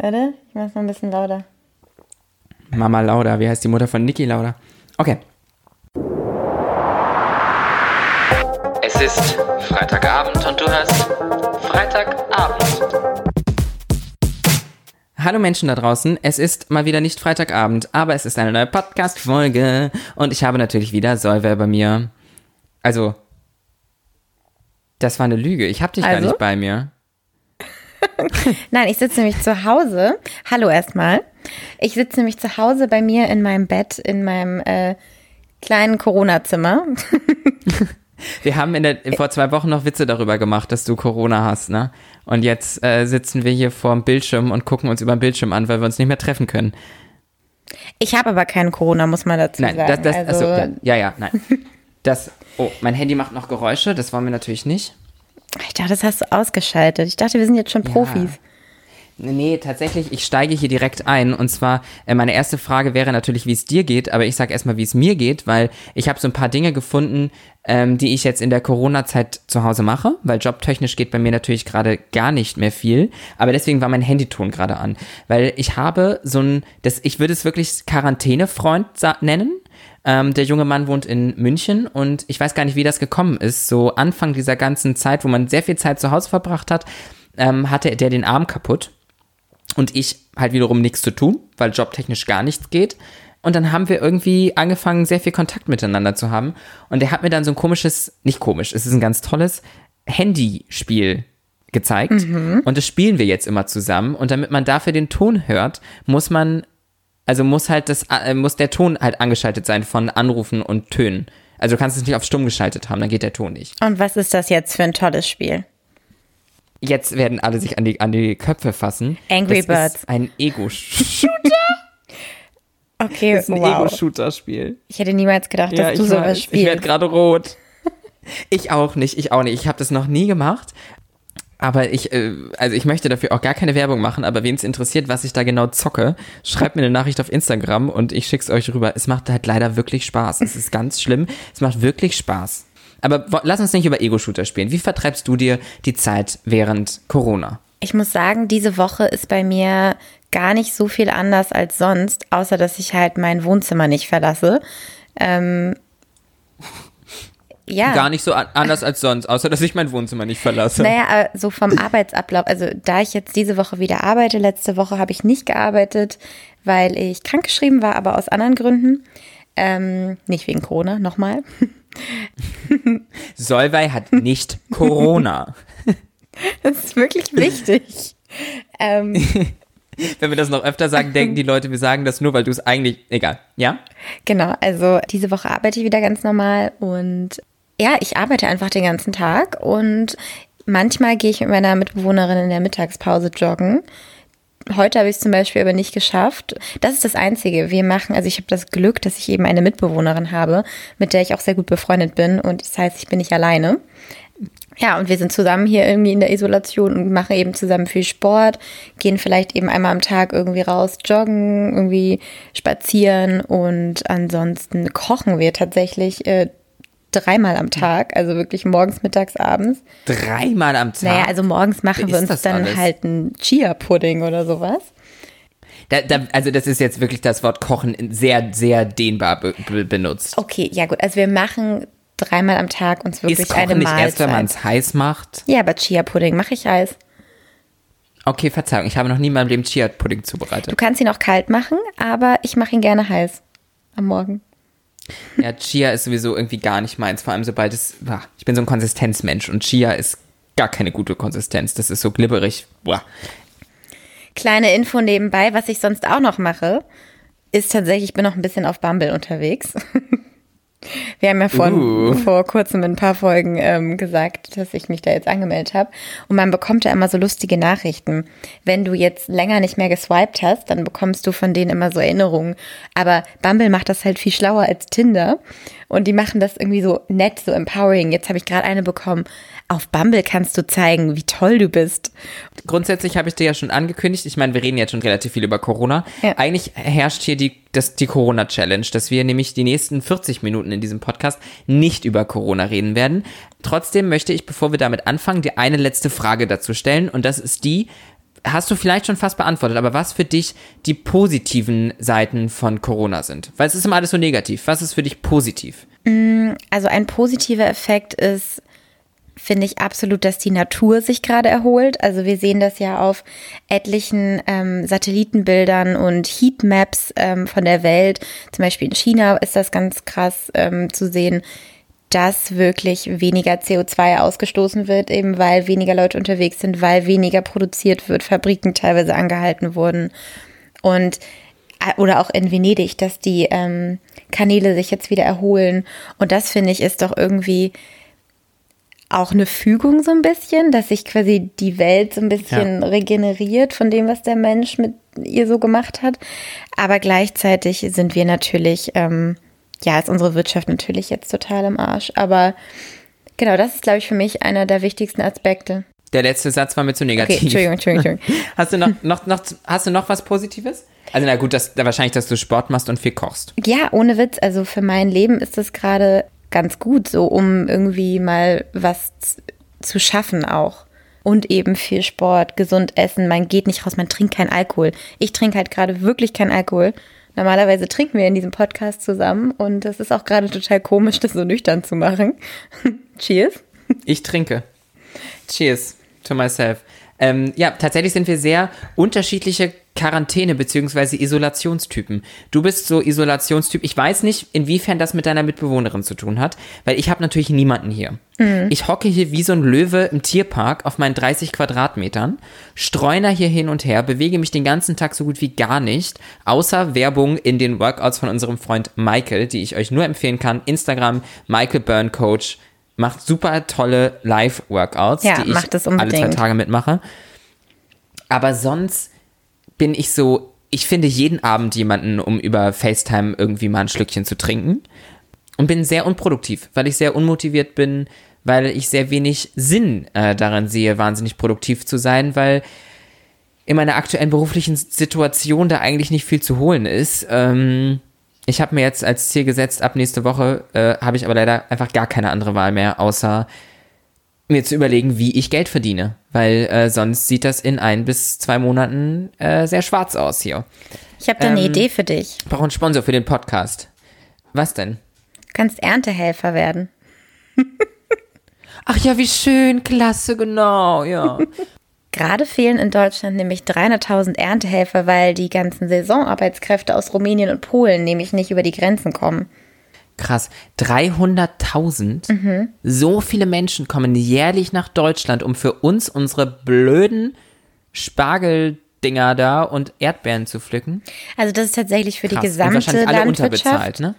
Warte, ich mach's noch ein bisschen lauter. Mama Lauda, wie heißt die Mutter von Niki Lauda? Okay. Es ist Freitagabend und du hörst Freitagabend. Hallo Menschen da draußen, es ist mal wieder nicht Freitagabend, aber es ist eine neue Podcast-Folge und ich habe natürlich wieder Solver bei mir. Also, das war eine Lüge, ich habe dich gar Also? nicht bei mir. Nein, ich sitze nämlich zu Hause. Hallo erstmal. Ich sitze nämlich zu Hause bei mir in meinem Bett, in meinem äh, kleinen Corona-Zimmer. Wir haben in der, vor zwei Wochen noch Witze darüber gemacht, dass du Corona hast, ne? Und jetzt äh, sitzen wir hier vorm Bildschirm und gucken uns über den Bildschirm an, weil wir uns nicht mehr treffen können. Ich habe aber keinen Corona, muss man dazu Nein, sagen. das, das, also, achso, ja, ja, ja, nein. Das, oh, mein Handy macht noch Geräusche, das wollen wir natürlich nicht. Ich dachte, das hast du ausgeschaltet. Ich dachte, wir sind jetzt schon Profis. Nee, tatsächlich, ich steige hier direkt ein. Und zwar, äh, meine erste Frage wäre natürlich, wie es dir geht, aber ich sage erstmal, wie es mir geht, weil ich habe so ein paar Dinge gefunden, ähm, die ich jetzt in der Corona-Zeit zu Hause mache, weil jobtechnisch geht bei mir natürlich gerade gar nicht mehr viel. Aber deswegen war mein Handyton gerade an. Weil ich habe so ein, das, ich würde es wirklich Quarantänefreund nennen. Ähm, der junge Mann wohnt in München und ich weiß gar nicht, wie das gekommen ist. So Anfang dieser ganzen Zeit, wo man sehr viel Zeit zu Hause verbracht hat, ähm, hatte der den Arm kaputt und ich halt wiederum nichts zu tun, weil jobtechnisch gar nichts geht. Und dann haben wir irgendwie angefangen, sehr viel Kontakt miteinander zu haben. Und er hat mir dann so ein komisches, nicht komisch, es ist ein ganz tolles Handyspiel gezeigt. Und das spielen wir jetzt immer zusammen. Und damit man dafür den Ton hört, muss man, also muss halt das, äh, muss der Ton halt angeschaltet sein von Anrufen und Tönen. Also du kannst es nicht auf stumm geschaltet haben, dann geht der Ton nicht. Und was ist das jetzt für ein tolles Spiel? Jetzt werden alle sich an die, an die Köpfe fassen. Angry das Birds. Ist ein Ego-Shooter. Okay, Das ist ein wow. Ego-Shooter-Spiel. Ich hätte niemals gedacht, dass Ja, du ich sowas weiß. Ich werde spielst. gerade rot. Ich auch nicht, ich auch nicht. Ich habe das noch nie gemacht. Aber ich, äh, also ich möchte dafür auch gar keine Werbung machen, aber wen es interessiert, was ich da genau zocke, schreibt mir eine Nachricht auf Instagram und ich schick's euch rüber. Es macht halt leider wirklich Spaß. Es ist ganz schlimm. Es macht wirklich Spaß. Aber lass uns nicht über Ego-Shooter spielen. Wie vertreibst du dir die Zeit während Corona? Ich muss sagen, diese Woche ist bei mir gar nicht so viel anders als sonst, außer dass ich halt mein Wohnzimmer nicht verlasse. Ähm, ja. Gar nicht so an- anders als sonst, außer dass ich mein Wohnzimmer nicht verlasse. Naja, so vom Arbeitsablauf. Also da ich jetzt diese Woche wieder arbeite, letzte Woche habe ich nicht gearbeitet, weil ich krankgeschrieben war, aber aus anderen Gründen. Ähm, nicht wegen Corona, nochmal. Solvay hat nicht Corona. Das ist wirklich wichtig. ähm, Wenn wir das noch öfter sagen, denken die Leute, wir sagen das nur, weil du es eigentlich. Egal. Ja? Genau, also diese Woche arbeite ich wieder ganz normal und ja, ich arbeite einfach den ganzen Tag und manchmal gehe ich mit meiner Mitbewohnerin in der Mittagspause joggen. Heute habe ich es zum Beispiel aber nicht geschafft. Das ist das Einzige. Wir machen, also ich habe das Glück, dass ich eben eine Mitbewohnerin habe, mit der ich auch sehr gut befreundet bin und das heißt, ich bin nicht alleine. Ja, und wir sind zusammen hier irgendwie in der Isolation und machen eben zusammen viel Sport, gehen vielleicht eben einmal am Tag irgendwie raus, joggen, irgendwie spazieren und ansonsten kochen wir tatsächlich äh, dreimal am Tag, also wirklich morgens, mittags, abends. Dreimal am Tag. Naja, also morgens machen wir uns dann alles? halt einen Chia-Pudding oder sowas. Da, da, also das ist jetzt wirklich das Wort Kochen sehr, sehr dehnbar be be benutzt. Okay, ja gut, also wir machen dreimal am Tag uns wirklich ist eine Kochen nicht Mahlzeit. erst, wenn man es heiß macht? ja, aber Chia-Pudding mache ich heiß. Okay, Verzeihung, ich habe noch nie in meinem Leben Chia-Pudding Du zubereitet. kannst ihn auch kalt machen, aber ich mache ihn gerne heiß am Morgen. Ja, Chia ist sowieso irgendwie gar nicht meins, vor allem sobald es, boah, ich bin so ein Konsistenzmensch und Chia ist gar keine gute Konsistenz, das ist so glibberig. Boah. Kleine Info nebenbei, was ich sonst auch noch mache, ist tatsächlich, ich bin noch ein bisschen auf Bumble unterwegs. Wir haben ja vor, Uh. vor kurzem in ein paar Folgen ähm, gesagt, dass ich mich da jetzt angemeldet habe. Und man bekommt da immer so lustige Nachrichten. Wenn du jetzt länger nicht mehr geswiped hast, dann bekommst du von denen immer so Erinnerungen. Aber Bumble macht das halt viel schlauer als Tinder. Und die machen das irgendwie so nett, so empowering. Jetzt habe ich gerade eine bekommen. Auf Bumble kannst du zeigen, wie toll du bist. Grundsätzlich habe ich dir ja schon angekündigt, ich meine, wir reden jetzt schon relativ viel über Corona. Ja. Eigentlich herrscht hier die, das, die Corona-Challenge, dass wir nämlich die nächsten 40 Minuten in diesem Podcast nicht über Corona reden werden. Trotzdem möchte ich, bevor wir damit anfangen, dir eine letzte Frage dazu stellen und das ist die, hast du vielleicht schon fast beantwortet, aber was für dich die positiven Seiten von Corona sind? Weil es ist immer alles so negativ. Was ist für dich positiv? Also ein positiver Effekt ist, finde ich absolut, dass die Natur sich gerade erholt. Also wir sehen das ja auf etlichen ähm, Satellitenbildern und Heatmaps ähm, von der Welt. Zum Beispiel in China ist das ganz krass ähm, zu sehen, dass wirklich weniger CO2 ausgestoßen wird, eben weil weniger Leute unterwegs sind, weil weniger produziert wird, Fabriken teilweise angehalten wurden. Und äh, oder auch in Venedig, dass die ähm, Kanäle sich jetzt wieder erholen. Und das finde ich ist doch irgendwie auch eine Fügung so ein bisschen, dass sich quasi die Welt so ein bisschen Ja. regeneriert von dem, was der Mensch mit ihr so gemacht hat. Aber gleichzeitig sind wir natürlich, ähm, ja, ist unsere Wirtschaft natürlich jetzt total im Arsch. Aber genau, das ist, glaube ich, für mich einer der wichtigsten Aspekte. Der letzte Satz war mir zu Okay, negativ. Entschuldigung, Entschuldigung, Entschuldigung. Hast du noch, noch, noch, hast du noch was Positives? Also na gut, das, wahrscheinlich, dass du Sport machst und viel kochst. Ja, ohne Witz. Also für mein Leben ist das gerade ganz gut, so um irgendwie mal was zu schaffen auch. Und eben viel Sport, gesund essen. Man geht nicht raus, man trinkt keinen Alkohol. Ich trinke halt gerade wirklich keinen Alkohol. Normalerweise trinken wir in diesem Podcast zusammen und das ist auch gerade total komisch, das so nüchtern zu machen. Cheers. Ich trinke. Cheers to myself. Ähm, ja, tatsächlich sind wir sehr unterschiedliche Quarantäne- bzw. Isolationstypen. Du bist so Isolationstyp. Ich weiß nicht, inwiefern das mit deiner Mitbewohnerin zu tun hat, weil ich habe natürlich niemanden hier. Ich hocke hier wie so ein Löwe im Tierpark auf meinen 30 Quadratmetern, streuner hier hin und her, bewege mich den ganzen Tag so gut wie gar nicht, außer Werbung in den Workouts von unserem Freund Michael, die ich euch nur empfehlen kann. Instagram, Michael Burn Coach, macht super tolle Live-Workouts, Ja, die ich alle zwei. Tage mitmache. Aber sonst bin ich so, ich finde jeden Abend jemanden, um über FaceTime irgendwie mal ein Schlückchen zu trinken. Und bin sehr unproduktiv, weil ich sehr unmotiviert bin, weil ich sehr wenig Sinn äh, daran sehe, wahnsinnig produktiv zu sein, weil in meiner aktuellen beruflichen Situation da eigentlich nicht viel zu holen ist. Ähm, ich habe mir jetzt als Ziel gesetzt, ab nächste Woche äh, habe ich aber leider einfach gar keine andere Wahl mehr, außer mir zu überlegen, wie ich Geld verdiene, weil äh, sonst sieht das in ein bis zwei Monaten äh, sehr schwarz aus hier. Ich habe da eine Ähm, Idee für dich. Ich brauche einen Sponsor für den Podcast. Was denn? Du kannst Erntehelfer werden. Ach ja, wie schön, klasse, genau, ja. Gerade fehlen in Deutschland nämlich 300.000 Erntehelfer, weil die ganzen Saisonarbeitskräfte aus Rumänien und Polen nämlich nicht über die Grenzen kommen. Krass, 300.000? So viele Menschen kommen jährlich nach Deutschland, um für uns unsere blöden Spargeldinger da und Erdbeeren zu pflücken. Also das ist tatsächlich für die Krass. und gesamte wahrscheinlich alle unterbezahlt, ne?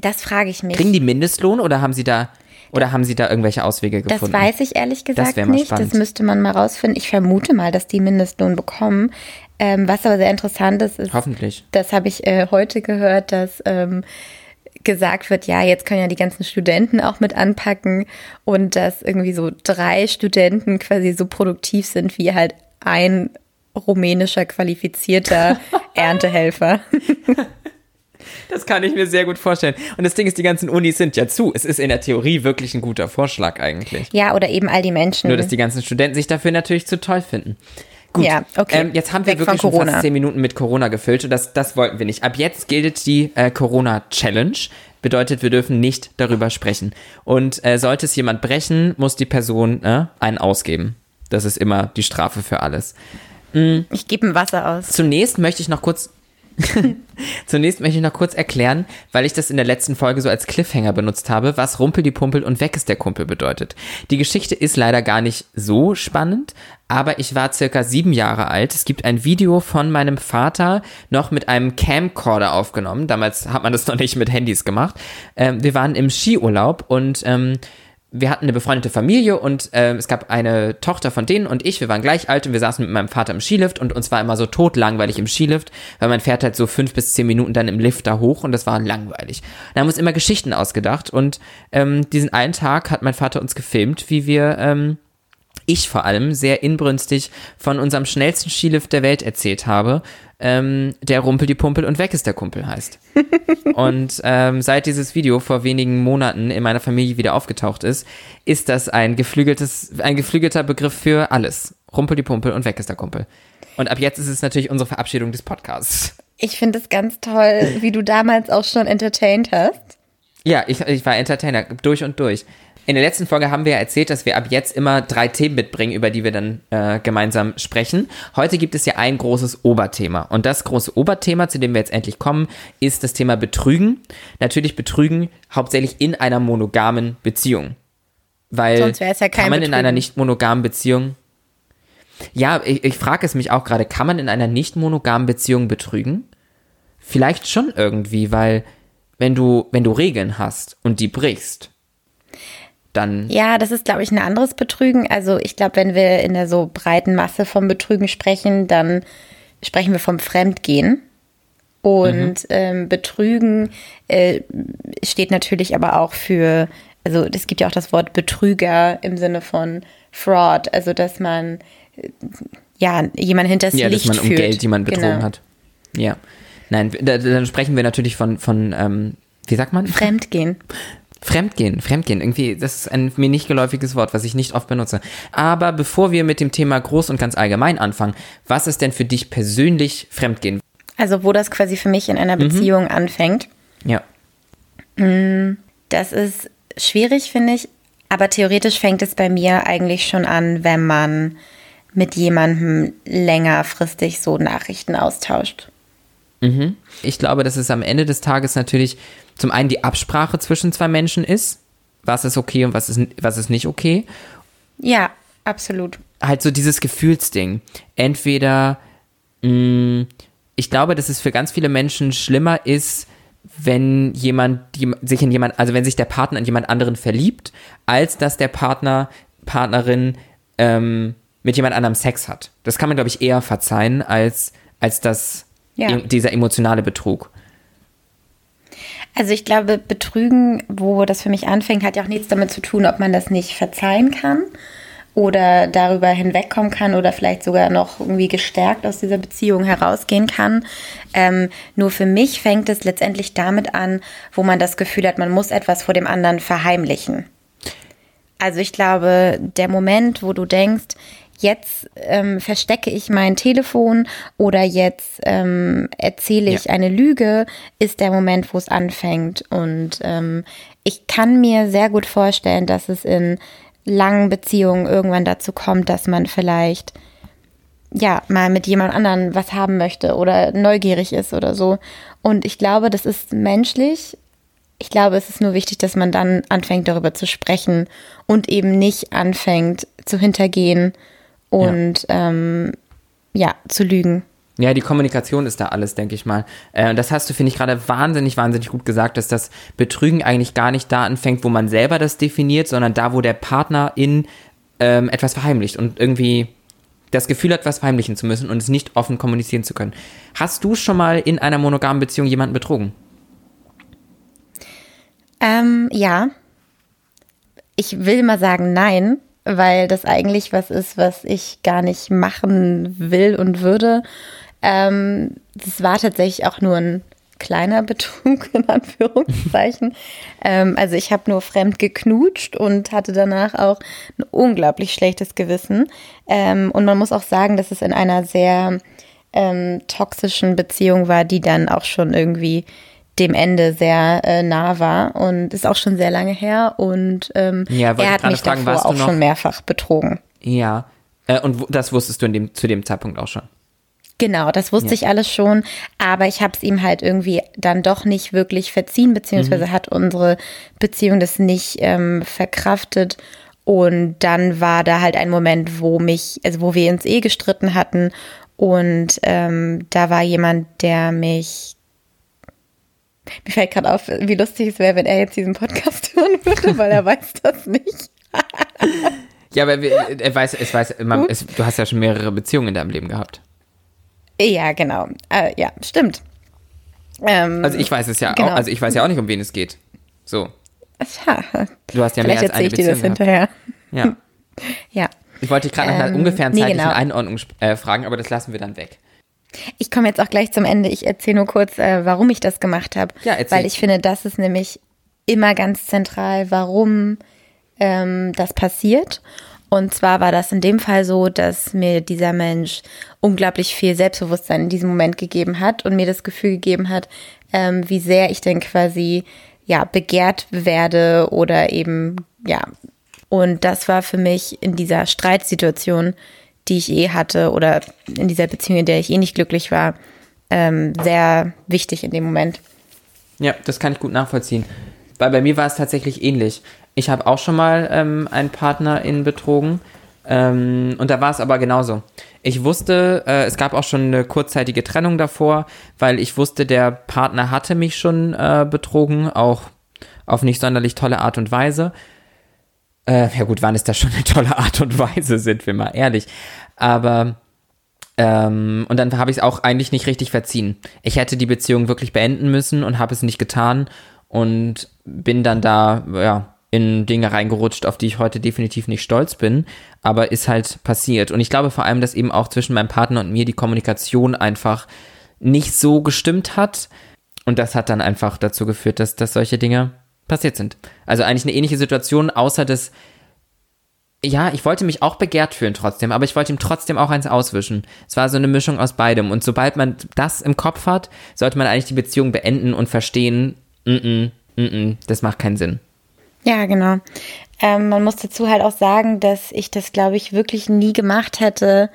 Das frage ich mich. Kriegen die Mindestlohn oder haben sie da oder haben sie da irgendwelche Auswege das gefunden? weiß ich ehrlich gesagt mal nicht. spannend. Das müsste man mal rausfinden. Ich vermute mal, dass die Mindestlohn bekommen. Ähm, was aber sehr interessant ist, ist, Hoffentlich. das habe ich äh, heute gehört, dass ähm, gesagt wird, ja, jetzt können ja die ganzen Studenten auch mit anpacken und dass irgendwie so drei Studenten quasi so produktiv sind wie halt ein rumänischer qualifizierter Erntehelfer. Das kann ich mir sehr gut vorstellen. Und das Ding ist, die ganzen Unis sind ja zu. Es ist in der Theorie wirklich ein guter Vorschlag eigentlich. Ja, oder eben all die Menschen. Nur, dass die ganzen Studenten sich dafür natürlich zu toll finden. Gut, Ja, okay. ähm, jetzt haben wir Weg wirklich schon fast zehn Minuten mit Corona gefüllt und das, das wollten wir nicht. Ab jetzt gilt die äh, Corona-Challenge. Bedeutet, wir dürfen nicht darüber sprechen. Und äh, sollte es jemand brechen, muss die Person äh, einen ausgeben. Das ist immer die Strafe für alles. ich gebe ein Wasser aus. Zunächst möchte ich noch kurz. Zunächst möchte ich noch kurz erklären, weil ich das in der letzten Folge so als Cliffhanger benutzt habe, was Rumpel die Pumpel und weg ist der Kumpel bedeutet. Die Geschichte ist leider gar nicht so spannend, aber ich war circa sieben Jahre alt. Es gibt ein Video von meinem Vater noch mit einem Camcorder aufgenommen. Damals hat man das noch nicht mit Handys gemacht. Ähm, wir waren im Skiurlaub und ähm, wir hatten eine befreundete Familie und ähm, es gab eine Tochter von denen und ich, wir waren gleich alt und wir saßen mit meinem Vater im Skilift und uns war immer so totlangweilig im Skilift, weil man fährt halt so fünf bis zehn Minuten dann im Lift da hoch und das war langweilig. Da haben wir uns immer Geschichten ausgedacht und ähm, diesen einen Tag hat mein Vater uns gefilmt, wie wir ähm, ich vor allem sehr inbrünstig von unserem schnellsten Skilift der Welt erzählt habe, ähm, der Rumpel die Pumpel und weg ist der Kumpel heißt. und ähm, seit dieses Video vor wenigen Monaten in meiner Familie wieder aufgetaucht ist, ist das ein geflügeltes, ein geflügelter Begriff für alles. Rumpel die Pumpel und weg ist der Kumpel. Und ab jetzt ist es natürlich unsere Verabschiedung des Podcasts. Ich finde es ganz toll, wie du damals auch schon entertained hast. Ja, ich, ich war Entertainer durch und durch. In der letzten Folge haben wir ja erzählt, dass wir ab jetzt immer drei Themen mitbringen, über die wir dann äh, gemeinsam sprechen. Heute gibt es ja ein großes Oberthema. Und das große Oberthema, zu dem wir jetzt endlich kommen, ist das Thema Betrügen. Natürlich Betrügen hauptsächlich in einer monogamen Beziehung. Weil Sonst ja kein kann man in Betrügen. einer nicht monogamen Beziehung. Ja, ich, ich frage es mich auch gerade, kann man in einer nicht monogamen Beziehung betrügen? Vielleicht schon irgendwie, weil wenn du, wenn du Regeln hast und die brichst, dann Ja, das ist, glaube ich, ein anderes Betrügen. Also ich glaube, wenn wir in der so breiten Masse vom Betrügen sprechen, dann sprechen wir vom Fremdgehen. Und ähm, Betrügen äh, steht natürlich aber auch für, also es gibt ja auch das Wort Betrüger im Sinne von Fraud, also dass man ja jemand hinters ja, Licht dass man um führt. Geld jemanden betrogen Genau. hat. Ja. Nein, da, dann sprechen wir natürlich von, von ähm, wie sagt man? Fremdgehen. Fremdgehen, Fremdgehen, irgendwie, das ist ein mir nicht geläufiges Wort, was ich nicht oft benutze. Aber bevor wir mit dem Thema groß und ganz allgemein anfangen, was ist denn für dich persönlich Fremdgehen? Also wo das quasi für mich in einer Mhm. Beziehung anfängt. Ja. Das ist schwierig, finde ich. Aber theoretisch fängt es bei mir eigentlich schon an, wenn man mit jemandem längerfristig so Nachrichten austauscht. Ich glaube, dass es am Ende des Tages natürlich zum einen die Absprache zwischen zwei Menschen ist, was ist okay und was ist, was ist nicht okay. Ja, absolut. halt so dieses Gefühlsding. Entweder, mh, ich glaube, dass es für ganz viele Menschen schlimmer ist, wenn jemand sich in jemand, also wenn sich der Partner in jemand anderen verliebt, als dass der Partner, Partnerin ähm, mit jemand anderem Sex hat. Das kann man, glaube ich, eher verzeihen, als, als das, Ja. dieser emotionale Betrug. Also ich glaube, Betrügen, wo das für mich anfängt, hat ja auch nichts damit zu tun, ob man das nicht verzeihen kann oder darüber hinwegkommen kann oder vielleicht sogar noch irgendwie gestärkt aus dieser Beziehung herausgehen kann. Ähm, nur für mich fängt es letztendlich damit an, wo man das Gefühl hat, man muss etwas vor dem anderen verheimlichen. Also ich glaube, der Moment, wo du denkst, jetzt ähm, verstecke ich mein Telefon oder jetzt ähm, erzähle ich Ja. eine Lüge, ist der Moment, wo es anfängt. Und ähm, ich kann mir sehr gut vorstellen, dass es in langen Beziehungen irgendwann dazu kommt, dass man vielleicht ja mal mit jemand anderen was haben möchte oder neugierig ist oder so. Und ich glaube, das ist menschlich. Ich glaube, es ist nur wichtig, dass man dann anfängt, darüber zu sprechen und eben nicht anfängt zu hintergehen und ja, ähm, ja zu lügen. Ja, die Kommunikation ist da alles, denke ich mal. Äh, und das hast du, finde ich, gerade wahnsinnig, wahnsinnig gut gesagt, dass das Betrügen eigentlich gar nicht da anfängt, wo man selber das definiert, sondern da, wo der Partner in ähm, etwas verheimlicht und irgendwie das Gefühl hat, was verheimlichen zu müssen und es nicht offen kommunizieren zu können. Hast du schon mal in einer monogamen Beziehung jemanden betrogen? Ähm, ja. Ich will mal sagen nein, weil das eigentlich was ist, was ich gar nicht machen will und würde. Ähm, das war tatsächlich auch nur ein kleiner Betrug, in Anführungszeichen. ähm, also ich habe nur fremd geknutscht und hatte danach auch ein unglaublich schlechtes Gewissen. Ähm, und man muss auch sagen, dass es in einer sehr ähm, toxischen Beziehung war, die dann auch schon irgendwie dem Ende sehr äh, nah war und ist auch schon sehr lange her und ähm, Ja, er hat mich fragen, davor auch schon mehrfach betrogen. Ja. Äh, und das wusstest du dem, zu dem Zeitpunkt auch schon. Genau, das wusste Ja. ich alles schon, aber ich habe es ihm halt irgendwie dann doch nicht wirklich verziehen, beziehungsweise hat unsere Beziehung das nicht ähm, verkraftet. Und dann war da halt ein Moment, wo mich, also wo wir uns eh gestritten hatten und ähm, da war jemand, der mich mir fällt gerade auf, wie lustig es wäre, wenn er jetzt diesen Podcast hören würde, weil er weiß das nicht. Ja, aber er weiß, es weiß, man, es, du hast ja schon mehrere Beziehungen in deinem Leben gehabt. Ja, genau. Äh, ja, stimmt. Ähm, Also ich weiß es ja Genau. auch, also ich weiß ja auch nicht, um wen es geht. So. ja, Du hast ja mehr vielleicht als erzähle eine ich dir das Beziehung gehabt. hinterher. Ja. Ja. Ich wollte dich gerade nach einer Ähm, ungefähren nee, zeitlichen genau. Einordnung äh, fragen, aber das lassen wir dann weg. Ich komme jetzt auch gleich zum Ende. Ich erzähle nur kurz, äh, warum ich das gemacht habe. Ja, erzähl. Weil ich finde, das ist nämlich immer ganz zentral, warum ähm, das passiert. Und zwar war das in dem Fall so, dass mir dieser Mensch unglaublich viel Selbstbewusstsein in diesem Moment gegeben hat und mir das Gefühl gegeben hat, ähm, wie sehr ich denn quasi ja begehrt werde oder eben ja. Und das war für mich in dieser Streitsituation, die ich eh hatte oder in dieser Beziehung, in der ich eh nicht glücklich war, ähm, sehr wichtig in dem Moment. Ja, das kann ich gut nachvollziehen. Weil bei mir war es tatsächlich ähnlich. Ich habe auch schon mal ähm, einen Partner in betrogen. Ähm, und da war es aber genauso. Ich wusste, äh, es gab auch schon eine kurzzeitige Trennung davor, weil ich wusste, der Partner hatte mich schon äh, betrogen, auch auf nicht sonderlich tolle Art und Weise. Äh, ja gut, wann ist das schon eine tolle Art und Weise, sind wir mal ehrlich. Aber ähm, und dann habe ich es auch eigentlich nicht richtig verziehen. Ich hätte die Beziehung wirklich beenden müssen und habe es nicht getan und bin dann da, ja, in Dinge reingerutscht, auf die ich heute definitiv nicht stolz bin, aber ist halt passiert. Und ich glaube vor allem, dass eben auch zwischen meinem Partner und mir die Kommunikation einfach nicht so gestimmt hat. Und das hat dann einfach dazu geführt, dass, dass solche Dinge passiert sind. Also eigentlich eine ähnliche Situation, außer dass, ja, ich wollte mich auch begehrt fühlen trotzdem, aber ich wollte ihm trotzdem auch eins auswischen. Es war so eine Mischung aus beidem. Und sobald man das im Kopf hat, sollte man eigentlich die Beziehung beenden und verstehen, mm -mm, mm -mm, das macht keinen Sinn. Ja, genau. Ähm, man muss dazu halt auch sagen, dass ich das, glaube ich, wirklich nie gemacht hätte,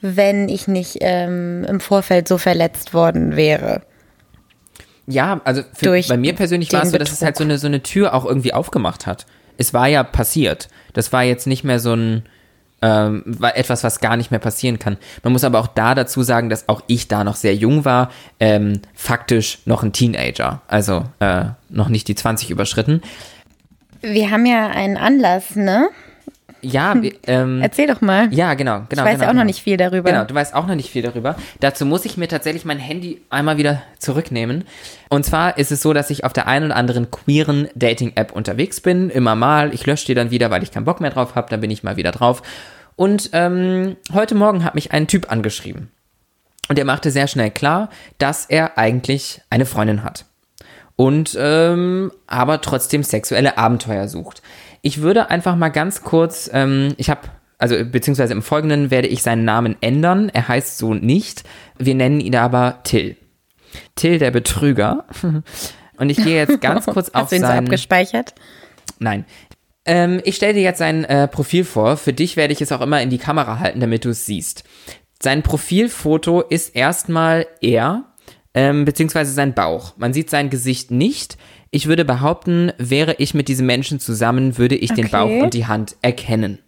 wenn ich nicht ähm, im Vorfeld so verletzt worden wäre. Ja, also für, bei mir persönlich war es so, dass es halt so eine, so eine Tür auch irgendwie aufgemacht hat. Es war ja passiert. Das war jetzt nicht mehr so ein, ähm, war etwas, was gar nicht mehr passieren kann. Man muss aber auch da dazu sagen, dass auch ich da noch sehr jung war, ähm, faktisch noch ein Teenager, also äh, noch nicht die 20 überschritten. Wir haben ja einen Anlass, ne? Ja, ähm, erzähl doch mal. Ja, genau, genau. Ich weiß genau, ja auch genau. noch nicht viel darüber. Genau, du weißt auch noch nicht viel darüber. Dazu muss ich mir tatsächlich mein Handy einmal wieder zurücknehmen. Und zwar ist es so, dass ich auf der einen oder anderen queeren Dating-App unterwegs bin, immer mal. Ich lösche die dann wieder, weil ich keinen Bock mehr drauf habe. Dann bin ich mal wieder drauf. Und ähm, heute Morgen hat mich ein Typ angeschrieben. Und er machte sehr schnell klar, dass er eigentlich eine Freundin hat und ähm, aber trotzdem sexuelle Abenteuer sucht. Ich würde einfach mal ganz kurz, ähm, ich habe, also beziehungsweise im Folgenden werde ich seinen Namen ändern. Er heißt so nicht. Wir nennen ihn aber Till. Till der Betrüger. Und ich gehe jetzt ganz kurz auf Hast du ihn sein. so abgespeichert? Nein. Ähm, ich stelle dir jetzt sein äh, Profil vor. Für dich werde ich es auch immer in die Kamera halten, damit du es siehst. Sein Profilfoto ist erstmal er ähm, beziehungsweise sein Bauch. Man sieht sein Gesicht nicht. Ich würde behaupten, wäre ich mit diesem Menschen zusammen, würde ich den Okay. Bauch und die Hand erkennen.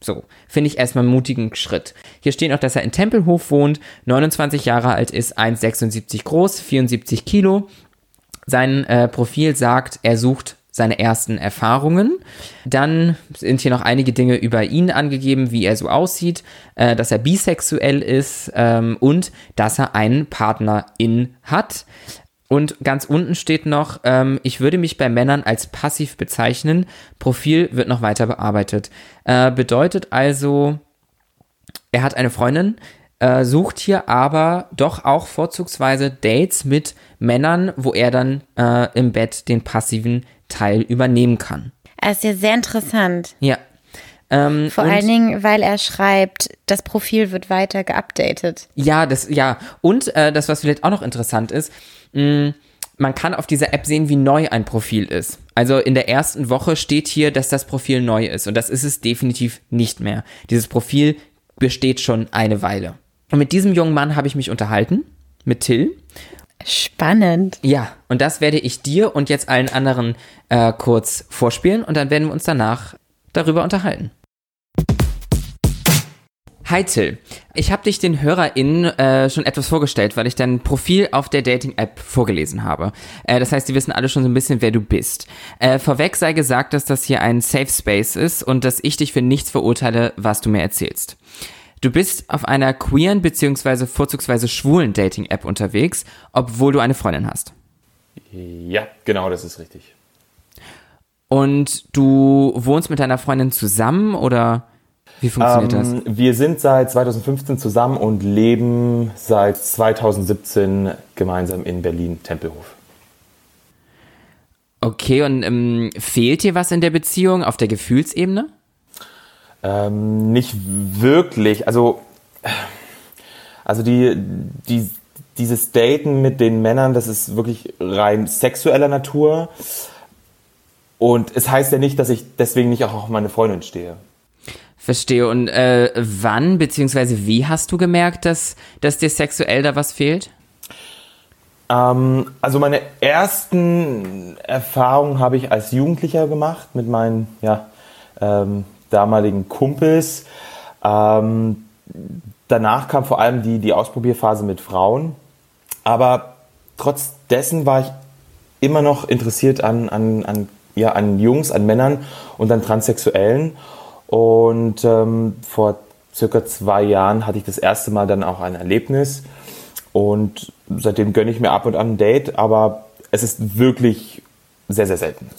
So, finde ich erstmal einen mutigen Schritt. Hier steht noch, dass er in Tempelhof wohnt, 29 Jahre alt ist, 1,76 groß, 74 Kilo. Sein äh, Profil sagt, er sucht seine ersten Erfahrungen. Dann sind hier noch einige Dinge über ihn angegeben, wie er so aussieht, äh, dass er bisexuell ist ähm, und dass er einen Partnerin hat. Und ganz unten steht noch, ähm, ich würde mich bei Männern als passiv bezeichnen. Profil wird noch weiter bearbeitet. Äh, bedeutet also, er hat eine Freundin, äh, sucht hier aber doch auch vorzugsweise Dates mit Männern, wo er dann äh, im Bett den passiven Teil übernehmen kann. Er ist ja sehr interessant. Ja. Ähm, Vor allen Dingen, weil er schreibt, das Profil wird weiter geupdatet. Ja, das, ja. Und äh, das, was vielleicht auch noch interessant ist, mh, man kann auf dieser App sehen, wie neu ein Profil ist. Also in der ersten Woche steht hier, dass das Profil neu ist. Und das ist es definitiv nicht mehr. Dieses Profil besteht schon eine Weile. Und mit diesem jungen Mann habe ich mich unterhalten, mit Till. Spannend. Ja, und das werde ich dir und jetzt allen anderen äh, kurz vorspielen und dann werden wir uns danach darüber unterhalten. Hi Till, ich habe dich den HörerInnen äh, schon etwas vorgestellt, weil ich dein Profil auf der Dating-App vorgelesen habe. Äh, das heißt, die wissen alle schon so ein bisschen, wer du bist. Äh, vorweg sei gesagt, dass das hier ein Safe Space ist und dass ich dich für nichts verurteile, was du mir erzählst. Du bist auf einer queeren bzw. vorzugsweise schwulen Dating-App unterwegs, obwohl du eine Freundin hast. Ja, genau, das ist richtig. Und du wohnst mit deiner Freundin zusammen oder wie funktioniert das? Ähm, wir sind seit 2015 zusammen und leben seit 2017 gemeinsam in Berlin-Tempelhof. Okay, und ähm, fehlt dir was in der Beziehung auf der Gefühlsebene? Ähm, nicht wirklich. Also, also die, die, dieses Daten mit den Männern, das ist wirklich rein sexueller Natur. Und es heißt ja nicht, dass ich deswegen nicht auch auf meine Freundin stehe. Verstehe. Und äh, wann beziehungsweise wie hast du gemerkt, dass, dass dir sexuell da was fehlt? Ähm, also meine ersten Erfahrungen habe ich als Jugendlicher gemacht mit meinen ja, ähm, damaligen Kumpels. Ähm, danach kam vor allem die, die Ausprobierphase mit Frauen. Aber trotz dessen war ich immer noch interessiert an, an, an, ja, an Jungs, an Männern und an Transsexuellen. Und ähm, vor circa zwei Jahren hatte ich das erste Mal dann auch ein Erlebnis. Und seitdem gönne ich mir ab und an ein Date, aber es ist wirklich sehr, sehr selten.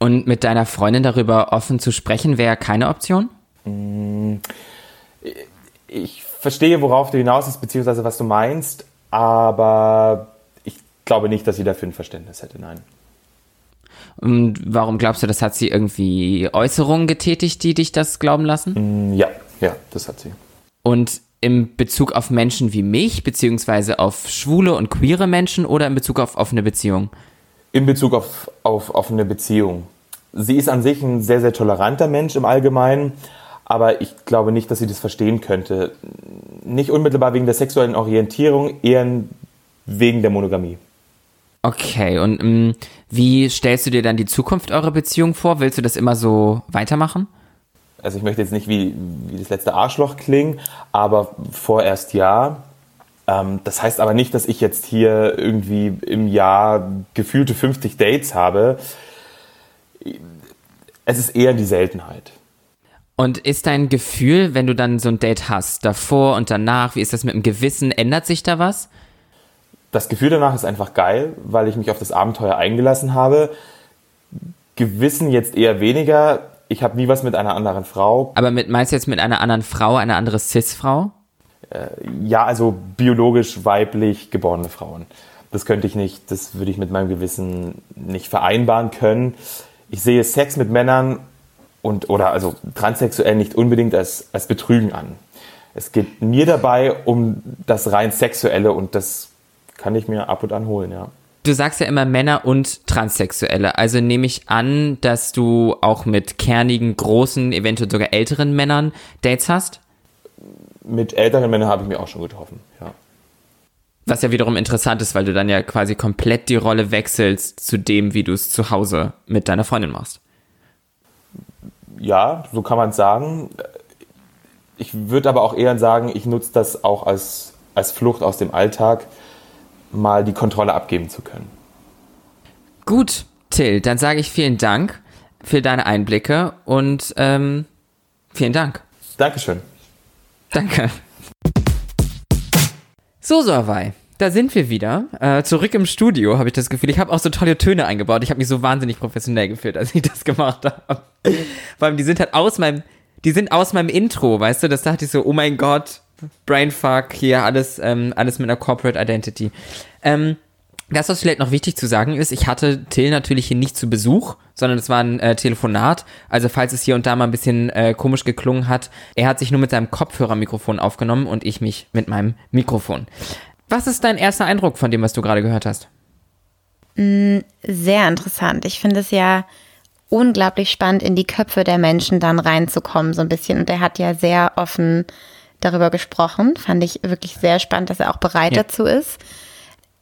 Und mit deiner Freundin darüber offen zu sprechen, wäre keine Option? Ich verstehe, worauf du hinaus ist, beziehungsweise was du meinst, aber ich glaube nicht, dass sie dafür ein Verständnis hätte, nein. Und warum glaubst du, das hat sie irgendwie Äußerungen getätigt, die dich das glauben lassen? Ja, ja, das hat sie. Und im Bezug auf Menschen wie mich, beziehungsweise auf schwule und queere Menschen oder in Bezug auf offene Beziehungen? In Bezug auf, auf offene Beziehung. Sie ist an sich ein sehr, sehr toleranter Mensch im Allgemeinen, aber ich glaube nicht, dass sie das verstehen könnte. Nicht unmittelbar wegen der sexuellen Orientierung, eher wegen der Monogamie. Okay, und ähm, wie stellst du dir dann die Zukunft eurer Beziehung vor? Willst du das immer so weitermachen? Also ich möchte jetzt nicht wie, wie das letzte Arschloch klingen, aber vorerst ja. Ähm, das heißt aber nicht, dass ich jetzt hier irgendwie im Jahr gefühlte 50 Dates habe. Es ist eher die Seltenheit. Und ist dein Gefühl, wenn du dann so ein Date hast, davor und danach, wie ist das mit dem Gewissen? Ändert sich da was? Das Gefühl danach ist einfach geil, weil ich mich auf das Abenteuer eingelassen habe. Gewissen jetzt eher weniger. Ich habe nie was mit einer anderen Frau. Aber mit, meinst du jetzt mit einer anderen Frau, eine andere Cis-Frau? Ja, also biologisch weiblich geborene Frauen. Das könnte ich nicht, das würde ich mit meinem Gewissen nicht vereinbaren können. Ich sehe Sex mit Männern und oder also transsexuell nicht unbedingt als, als Betrügen an. Es geht mir dabei um das rein sexuelle und das kann ich mir ab und an holen, ja. Du sagst ja immer Männer und Transsexuelle. Also nehme ich an, dass du auch mit kernigen, großen, eventuell sogar älteren Männern Dates hast? Mit älteren Männern habe ich mir auch schon getroffen, ja. Was ja wiederum interessant ist, weil du dann ja quasi komplett die Rolle wechselst zu dem, wie du es zu Hause mit deiner Freundin machst. Ja, so kann man es sagen. Ich würde aber auch eher sagen, ich nutze das auch als, als Flucht aus dem Alltag, mal die Kontrolle abgeben zu können. Gut, Till, dann sage ich vielen Dank für deine Einblicke und ähm, vielen Dank. Dankeschön. Danke. So, Sorwei. Da sind wir wieder. Äh, zurück im Studio, habe ich das Gefühl. Ich habe auch so tolle Töne eingebaut. Ich habe mich so wahnsinnig professionell gefühlt, als ich das gemacht habe. Vor allem, die sind halt aus meinem, die sind aus meinem Intro, weißt du? Das dachte ich so, oh mein Gott, Brainfuck, hier alles, ähm, alles mit einer Corporate Identity. Ähm, das, was vielleicht noch wichtig zu sagen ist, ich hatte Till natürlich hier nicht zu Besuch, sondern es war ein äh, Telefonat. Also falls es hier und da mal ein bisschen äh, komisch geklungen hat, er hat sich nur mit seinem Kopfhörermikrofon aufgenommen und ich mich mit meinem Mikrofon. Was ist dein erster Eindruck von dem, was du gerade gehört hast? Sehr interessant. Ich finde es ja unglaublich spannend, in die Köpfe der Menschen dann reinzukommen, so ein bisschen. Und er hat ja sehr offen darüber gesprochen. Fand ich wirklich sehr spannend, dass er auch bereit Ja. dazu ist.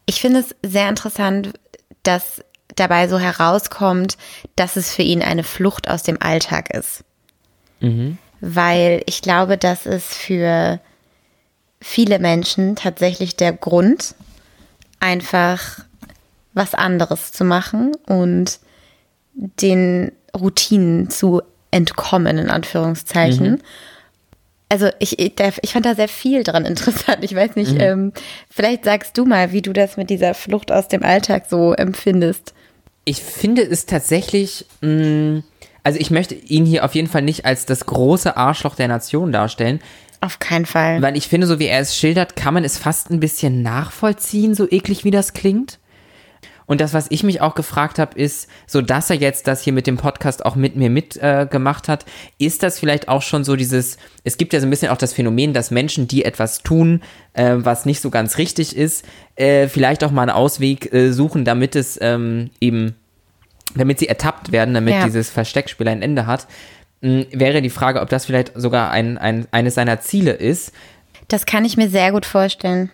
Ich finde es sehr interessant, dass dabei so herauskommt, dass es für ihn eine Flucht aus dem Alltag ist. Weil ich glaube, dass es für viele Menschen tatsächlich der Grund, einfach was anderes zu machen und den Routinen zu entkommen, in Anführungszeichen. Also ich, ich, ich fand da sehr viel dran interessant. Ich weiß nicht, ähm, vielleicht sagst du mal, wie du das mit dieser Flucht aus dem Alltag so empfindest. Ich finde es tatsächlich, mh, also ich möchte ihn hier auf jeden Fall nicht als das große Arschloch der Nation darstellen, Auf keinen Fall. weil ich finde, so wie er es schildert, kann man es fast ein bisschen nachvollziehen, so eklig wie das klingt. Und das, was ich mich auch gefragt habe, ist, so dass er jetzt das hier mit dem Podcast auch mit mir mitgemacht äh, hat, ist das vielleicht auch schon so dieses, es gibt ja so ein bisschen auch das Phänomen, dass Menschen, die etwas tun, äh, was nicht so ganz richtig ist, äh, vielleicht auch mal einen Ausweg äh, suchen, damit es ähm, eben, damit sie ertappt werden, damit Ja. dieses Versteckspiel ein Ende hat. Mh, wäre die Frage, ob das vielleicht sogar ein, ein, eines seiner Ziele ist, Das kann ich mir sehr gut vorstellen.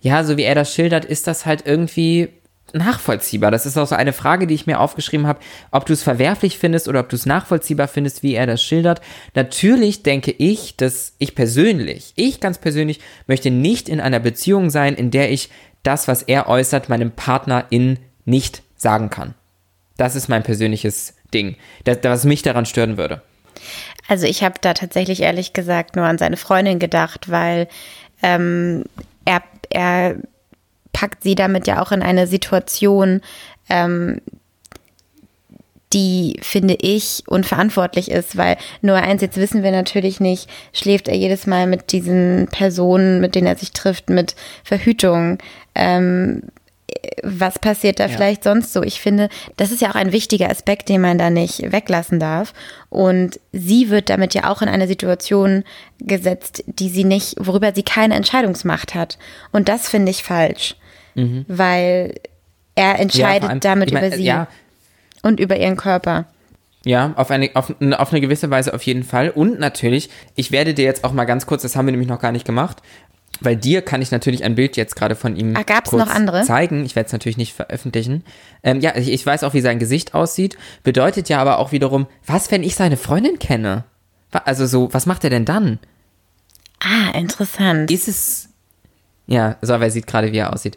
ja, so wie er das schildert, ist das halt irgendwie nachvollziehbar. Das ist auch so eine Frage, die ich mir aufgeschrieben habe, ob du es verwerflich findest oder ob du es nachvollziehbar findest, wie er das schildert. Natürlich denke ich, dass ich persönlich, ich ganz persönlich, möchte nicht in einer Beziehung sein, in der ich das, was er äußert, meinem Partner in nicht sagen kann. Das ist mein persönliches Ding, das, was mich daran stören würde. Also ich habe da tatsächlich ehrlich gesagt nur an seine Freundin gedacht, weil ähm, er, er packt sie damit ja auch in eine Situation, ähm, die, finde ich, unverantwortlich ist, weil nur eins, jetzt wissen wir natürlich nicht, schläft er jedes Mal mit diesen Personen, mit denen er sich trifft, mit Verhütung. Ähm, was passiert da Ja. vielleicht sonst so? Ich finde, das ist ja auch ein wichtiger Aspekt, den man da nicht weglassen darf. Und sie wird damit ja auch in eine Situation gesetzt, die sie nicht, worüber sie keine Entscheidungsmacht hat. Und das finde ich falsch, weil er entscheidet Mhm. allem- damit ich mein, über sie Ja, und über ihren Körper. Ja, auf eine, auf, auf eine gewisse Weise auf jeden Fall. Und natürlich, ich werde dir jetzt auch mal ganz kurz, das haben wir nämlich noch gar nicht gemacht, weil dir kann ich natürlich ein Bild jetzt gerade von ihm Ah, gab's noch andere? zeigen. Ich werde es natürlich nicht veröffentlichen. Ähm, ja, ich, ich weiß auch, wie sein Gesicht aussieht. Bedeutet ja aber auch wiederum, was, wenn ich seine Freundin kenne? Also so, was macht er denn dann? Ah, interessant. Ist es. Ja, so, aber er sieht gerade, wie er aussieht.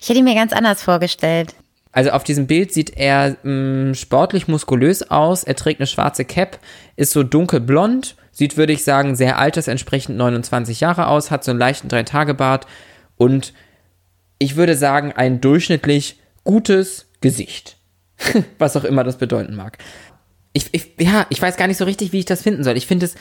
Ich hätte ihn mir ganz anders vorgestellt. Also auf diesem Bild sieht er mh, sportlich muskulös aus, er trägt eine schwarze Cap, ist so dunkelblond, sieht, würde ich sagen, sehr altersentsprechend 29 Jahre aus, hat so einen leichten Drei-Tage-Bart und ich würde sagen, ein durchschnittlich gutes Gesicht. Was auch immer das bedeuten mag. Ich, ich, ja, ich weiß gar nicht so richtig, wie ich das finden soll. Ich finde es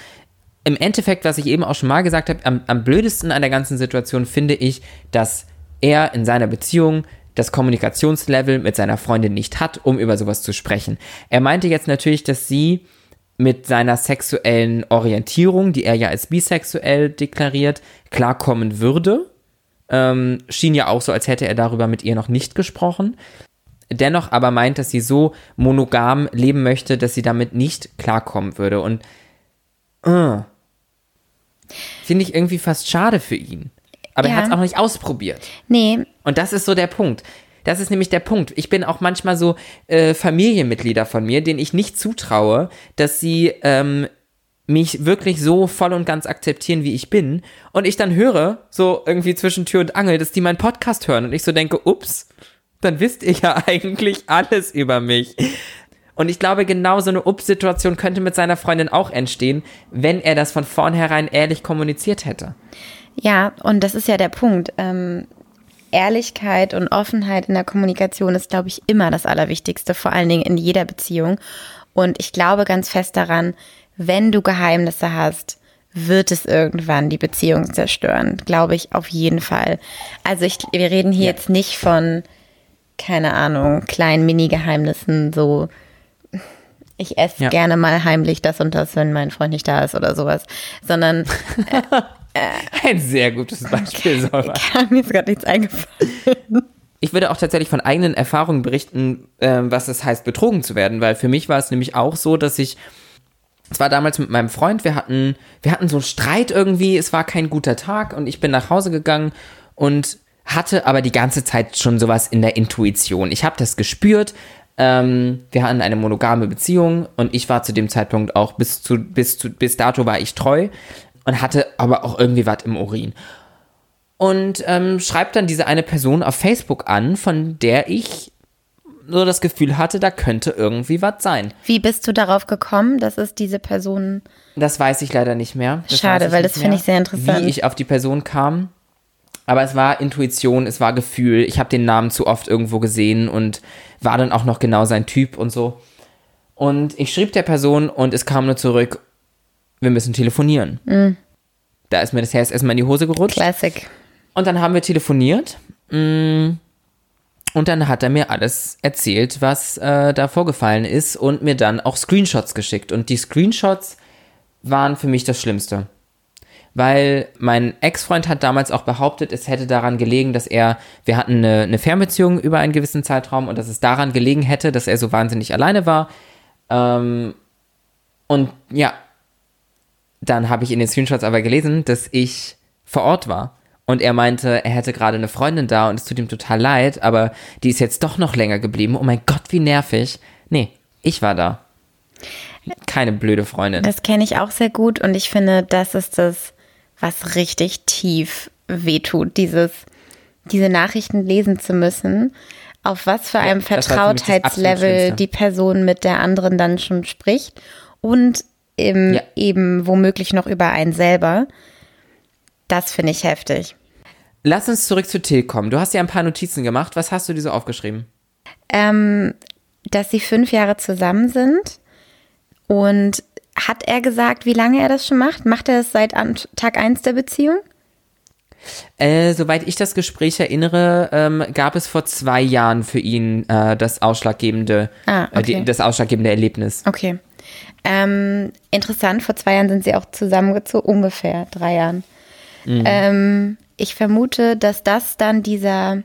im Endeffekt, was ich eben auch schon mal gesagt habe, am, am blödesten an der ganzen Situation finde ich, dass er in seiner Beziehung das Kommunikationslevel mit seiner Freundin nicht hat, um über sowas zu sprechen. Er meinte jetzt natürlich, dass sie mit seiner sexuellen Orientierung, die er ja als bisexuell deklariert, klarkommen würde. Ähm, schien ja auch so, als hätte er darüber mit ihr noch nicht gesprochen. Dennoch aber meint, dass sie so monogam leben möchte, dass sie damit nicht klarkommen würde. Und äh, finde ich irgendwie fast schade für ihn. Aber Ja. er hat es auch noch nicht ausprobiert. Nee, Und das ist so der Punkt. Das ist nämlich der Punkt. Ich bin auch manchmal so äh, Familienmitglieder von mir, denen ich nicht zutraue, dass sie ähm, mich wirklich so voll und ganz akzeptieren, wie ich bin. Und ich dann höre, so irgendwie zwischen Tür und Angel, dass die meinen Podcast hören. Und ich so denke, ups, dann wisst ihr ja eigentlich alles über mich. Und ich glaube, genau so eine Ups-Situation könnte mit seiner Freundin auch entstehen, wenn er das von vornherein ehrlich kommuniziert hätte. Ja, und das ist ja der Punkt. Ähm, Ehrlichkeit und Offenheit in der Kommunikation ist, glaube ich, immer das Allerwichtigste, vor allen Dingen in jeder Beziehung. Und ich glaube ganz fest daran, wenn du Geheimnisse hast, wird es irgendwann die Beziehung zerstören. Glaube ich auf jeden Fall. Also ich, wir reden hier Ja. jetzt nicht von, keine Ahnung, kleinen Mini-Geheimnissen, so ich esse Ja. gerne mal heimlich das und das, wenn mein Freund nicht da ist oder sowas, sondern Ein sehr gutes Beispiel, Solva. mir ist gerade nichts eingefallen. Ich würde auch tatsächlich von eigenen Erfahrungen berichten, ähm, was es heißt, betrogen zu werden, weil für mich war es nämlich auch so, dass ich, es war damals mit meinem Freund, wir hatten, wir hatten so einen Streit irgendwie, es war kein guter Tag und ich bin nach Hause gegangen und hatte aber die ganze Zeit schon sowas in der Intuition. Ich habe das gespürt. Ähm, wir hatten eine monogame Beziehung und ich war zu dem Zeitpunkt auch bis zu bis zu bis dato war ich treu und hatte aber auch irgendwie was im Urin und ähm, schreibt dann diese eine Person auf Facebook an, von der ich so das Gefühl hatte, da könnte irgendwie was sein. Wie bist du darauf gekommen, dass es diese Person. Das weiß ich leider nicht mehr. Das Schade, weil das finde ich sehr interessant. Wie ich auf die Person kam. Aber es war Intuition, es war Gefühl. Ich habe den Namen zu oft irgendwo gesehen und war dann auch noch genau sein Typ und so. Und ich schrieb der Person und es kam nur zurück, wir müssen telefonieren. Mhm. Da ist mir das Herz erstmal in die Hose gerutscht. Classic. Und dann haben wir telefoniert. Mm, Und dann hat er mir alles erzählt, was äh, da vorgefallen ist und mir dann auch Screenshots geschickt. Und die Screenshots waren für mich das Schlimmste. Weil mein Ex-Freund hat damals auch behauptet, es hätte daran gelegen, dass er, wir hatten eine, eine Fernbeziehung über einen gewissen Zeitraum und dass es daran gelegen hätte, dass er so wahnsinnig alleine war. Ähm, und ja, dann habe ich in den Screenshots aber gelesen, dass ich vor Ort war. Und er meinte, er hätte gerade eine Freundin da und es tut ihm total leid, aber die ist jetzt doch noch länger geblieben. Oh mein Gott, wie nervig. Nee, ich war da. Keine blöde Freundin. Das kenne ich auch sehr gut und ich finde, das ist das, was richtig tief wehtut, dieses, diese Nachrichten lesen zu müssen. Auf was für einem Vertrautheitslevel die Person mit der anderen dann schon spricht und im, Ja. eben womöglich noch über einen selber. Das finde ich heftig. Lass uns zurück zu Till kommen. Du hast ja ein paar Notizen gemacht. Was hast du dir so aufgeschrieben? ähm, dass sie fünf Jahre zusammen sind. Und hat er gesagt, wie lange er das schon macht? Macht er es seit Tag 1 der Beziehung? Äh, soweit ich das Gespräch erinnere, ähm, gab es vor zwei Jahren für ihn äh, das ausschlaggebende, Ah, äh, die, okay. das ausschlaggebende Erlebnis. Okay. Ähm, interessant, vor zwei Jahren sind sie auch zusammengezogen, ungefähr drei Jahren. Ähm, ich vermute, dass das dann dieser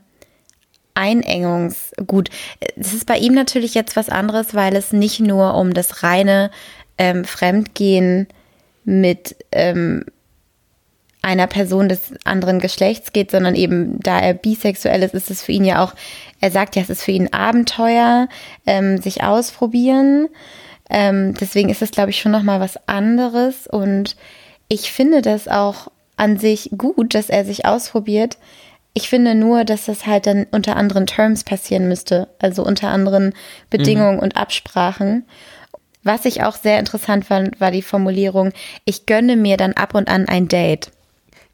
Einengungs... Gut, es ist bei ihm natürlich jetzt was anderes, weil es nicht nur um das reine ähm, Fremdgehen mit ähm, einer Person des anderen Geschlechts geht, sondern eben da er bisexuell ist, ist es für ihn ja auch, er sagt ja, es ist für ihn Abenteuer, ähm, sich ausprobieren. Ähm, deswegen ist es, glaube ich, schon nochmal was anderes. Und ich finde das auch an sich gut, dass er sich ausprobiert. Ich finde nur, dass das halt dann unter anderen Terms passieren müsste, also unter anderen Bedingungen und Absprachen. Was ich auch sehr interessant fand, war die Formulierung, ich gönne mir dann ab und an ein Date.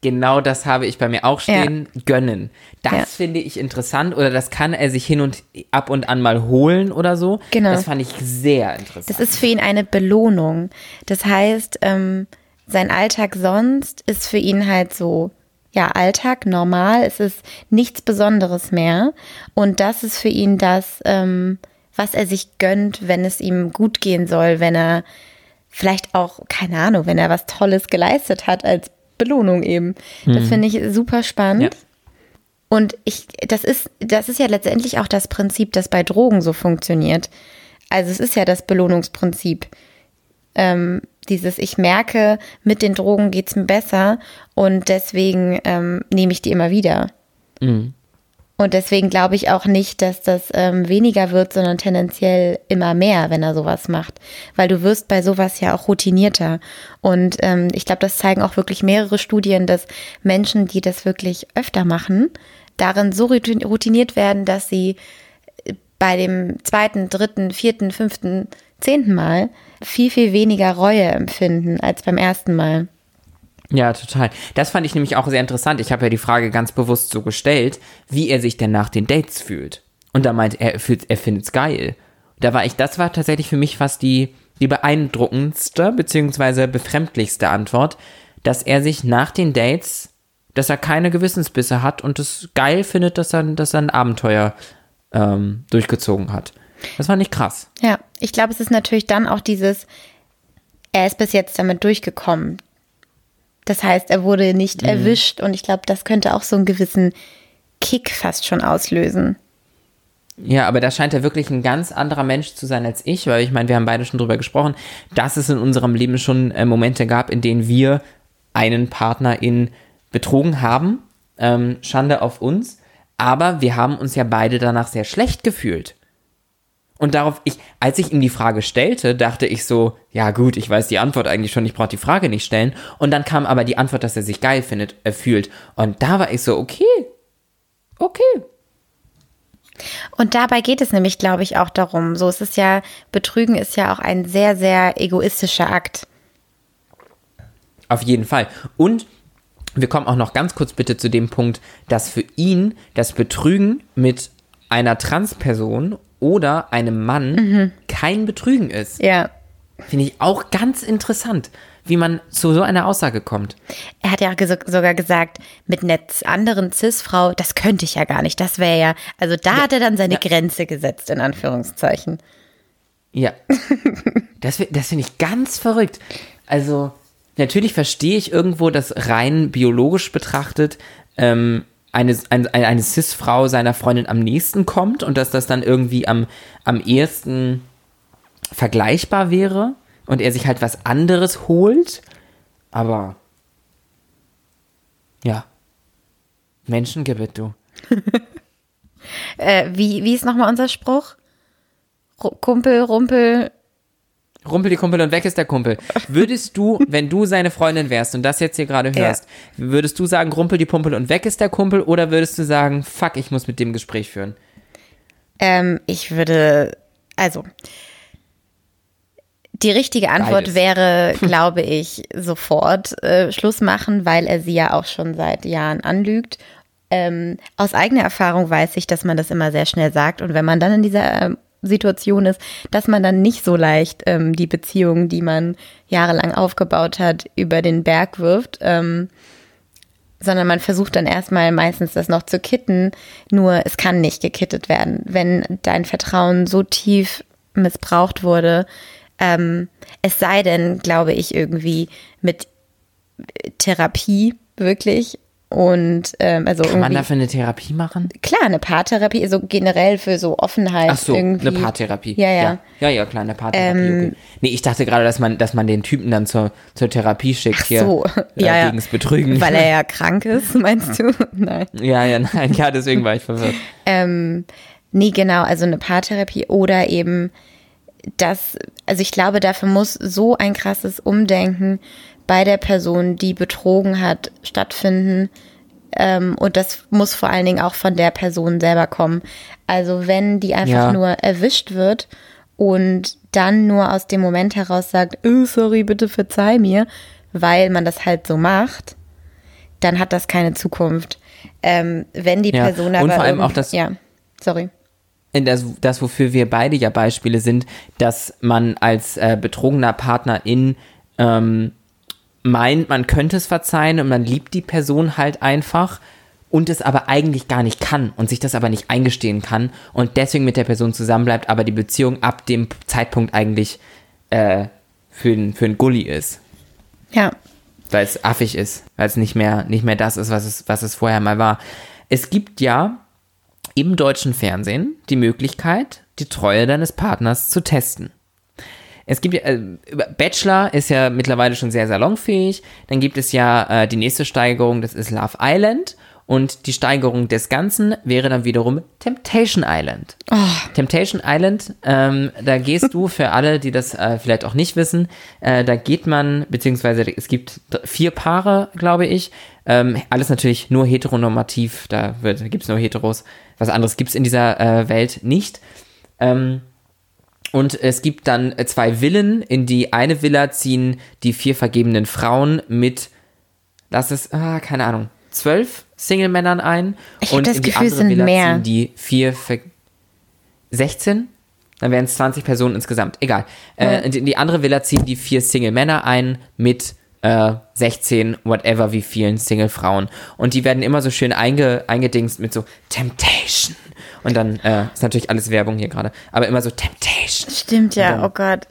Genau das habe ich bei mir auch stehen. Gönnen. Das Ja. finde ich interessant oder das kann er sich hin und ab und an mal holen oder so. Genau. Das fand ich sehr interessant. Das ist für ihn eine Belohnung. Das heißt, ähm, sein Alltag sonst ist für ihn halt so, ja, Alltag, normal, es ist nichts Besonderes mehr. Und das ist für ihn das, ähm, was er sich gönnt, wenn es ihm gut gehen soll, wenn er vielleicht auch, keine Ahnung, wenn er was Tolles geleistet hat als Belohnung eben. Das finde ich super spannend. Ja. Und ich, das ist, das ist ja letztendlich auch das Prinzip, das bei Drogen so funktioniert. Also es ist ja das Belohnungsprinzip. Ähm, dieses, ich merke, mit den Drogen geht's mir besser und deswegen ähm, nehme ich die immer wieder. Und deswegen glaube ich auch nicht, dass das ähm, weniger wird, sondern tendenziell immer mehr, wenn er sowas macht. Weil du wirst bei sowas ja auch routinierter. Und ähm, ich glaube, das zeigen auch wirklich mehrere Studien, dass Menschen, die das wirklich öfter machen, darin so routin- routiniert werden, dass sie bei dem zweiten, dritten, vierten, fünften, zehnten Mal viel, viel weniger Reue empfinden als beim ersten Mal. Ja, total. Das fand ich nämlich auch sehr interessant. Ich habe ja die Frage ganz bewusst so gestellt, wie er sich denn nach den Dates fühlt. Und da meint er, er, er findet's geil. Da war ich, das war tatsächlich für mich fast die, die beeindruckendste beziehungsweise befremdlichste Antwort, dass er sich nach den Dates, dass er keine Gewissensbisse hat und es geil findet, dass er, dass er ein Abenteuer ähm, durchgezogen hat. Das fand ich krass. Ja, ich glaube, es ist natürlich dann auch dieses, er ist bis jetzt damit durchgekommen. Das heißt, er wurde nicht erwischt und ich glaube, das könnte auch so einen gewissen Kick fast schon auslösen. Ja, aber da scheint er wirklich ein ganz anderer Mensch zu sein als ich, weil ich meine, wir haben beide schon drüber gesprochen, dass es in unserem Leben schon äh, Momente gab, in denen wir einen Partner in betrogen haben. Ähm, Schande auf uns. Aber wir haben uns ja beide danach sehr schlecht gefühlt. Und darauf, ich, als ich ihm die Frage stellte, dachte ich so, ja gut, ich weiß die Antwort eigentlich schon, ich brauche die Frage nicht stellen. Und dann kam aber die Antwort, dass er sich geil findet, äh, fühlt. Und da war ich so, okay, okay. Und dabei geht es nämlich, glaube ich, auch darum. So, es ist ja, Betrügen ist ja auch ein sehr, sehr egoistischer Akt. Auf jeden Fall. Und wir kommen auch noch ganz kurz bitte zu dem Punkt, dass für ihn das Betrügen mit einer Transperson oder einem Mann kein Betrügen ist. Ja. Finde ich auch ganz interessant. wie man zu so einer Aussage kommt. Er hat ja ges sogar gesagt, mit einer anderen Cis-Frau, das könnte ich ja gar nicht. Das wäre ja, also da hat er dann seine Ja. Grenze gesetzt, in Anführungszeichen. Ja. Das, das finde ich ganz verrückt. Also, natürlich verstehe ich irgendwo, dass rein biologisch betrachtet ähm, eine, eine, eine Cis-Frau seiner Freundin am nächsten kommt und dass das dann irgendwie am, am ehesten vergleichbar wäre und er sich halt was anderes holt. Aber ja. Menschen gibt du. Äh, wie, wie ist nochmal unser Spruch? Ru Kumpel, Rumpel. Rumpel die Kumpel und weg ist der Kumpel. Würdest du, wenn du seine Freundin wärst und das jetzt hier gerade Ja. hörst, würdest du sagen, Rumpel die Pumpel und weg ist der Kumpel oder würdest du sagen, fuck, ich muss mit dem Gespräch führen? Ähm, ich würde, also, die richtige Antwort Beides. wäre, glaube ich, sofort äh, Schluss machen, weil er sie ja auch schon seit Jahren anlügt. Ähm, aus eigener Erfahrung weiß ich, dass man das immer sehr schnell sagt und wenn man dann in dieser ähm, Situation ist, dass man dann nicht so leicht ähm, die Beziehung, die man jahrelang aufgebaut hat, über den Berg wirft. Ähm, sondern man versucht dann erstmal meistens das noch zu kitten, nur es kann nicht gekittet werden. Wenn dein Vertrauen so tief missbraucht wurde, ähm, es sei denn, glaube ich, irgendwie mit Therapie wirklich und ähm, also Kann man dafür eine Therapie machen? klar, eine Paartherapie, so generell für so Offenheit Ach so, irgendwie. eine Paartherapie. Ja, ja. Ja, ja, ja klar, eine Paartherapie. Ähm, okay. Nee, ich dachte gerade, dass man, dass man den Typen dann zur, zur Therapie schickt hier. So, äh, ja, ja. Gegens Betrügen. Weil er ja krank ist, meinst du? Nein. ja, ja, nein, ja, deswegen war ich verwirrt. Ähm, nee, genau, also eine Paartherapie oder eben das, also ich glaube, dafür muss so ein krasses Umdenken bei der Person, die betrogen hat, stattfinden. Ähm, und das muss vor allen Dingen auch von der Person selber kommen. Also wenn die einfach Ja. nur erwischt wird und dann nur aus dem Moment heraus sagt, oh, sorry, bitte verzeih mir, weil man das halt so macht, dann hat das keine Zukunft. Ähm, wenn die Ja, Person und aber vor allem auch das- ja, sorry. in das, das, wofür wir beide ja Beispiele sind, dass man als äh, betrogener Partnerin ähm, meint, man könnte es verzeihen und man liebt die Person halt einfach und es aber eigentlich gar nicht kann und sich das aber nicht eingestehen kann und deswegen mit der Person zusammenbleibt, aber die Beziehung ab dem Zeitpunkt eigentlich äh, für ein, für ein Gully ist, Ja, weil es affig ist, weil es nicht mehr, nicht mehr das ist, was es, was es vorher mal war. Es gibt ja im deutschen Fernsehen die Möglichkeit, die Treue deines Partners zu testen. Es gibt ja, äh, Bachelor ist ja mittlerweile schon sehr salonfähig. Dann gibt es ja äh, die nächste Steigerung, das ist Love Island. Und die Steigerung des Ganzen wäre dann wiederum Temptation Island. Temptation Island, ähm, da gehst du für alle, die das äh, vielleicht auch nicht wissen, äh, da geht man, beziehungsweise es gibt vier Paare, glaube ich. Ähm, alles natürlich nur heteronormativ, da, wird- da gibt es nur Heteros. Was anderes gibt es in dieser äh, Welt nicht. Ähm, und es gibt dann äh, zwei Villen. In die eine Villa ziehen die vier vergebenen Frauen mit, lass es, ah, keine Ahnung, zwölf Single-Männern ein. Ich und das in die Gefühl, andere sind Villa mehr. ziehen die vier ver 16? Dann wären es 20 Personen insgesamt. Egal. Äh, in die- in die andere Villa ziehen die vier Single-Männer ein mit äh, 16, whatever, wie vielen Single-Frauen. Und die werden immer so schön einge, eingedingst mit so Temptation. Und dann äh, ist natürlich alles Werbung hier gerade. Aber immer so Temptation. stimmt ja, dann- oh Gott.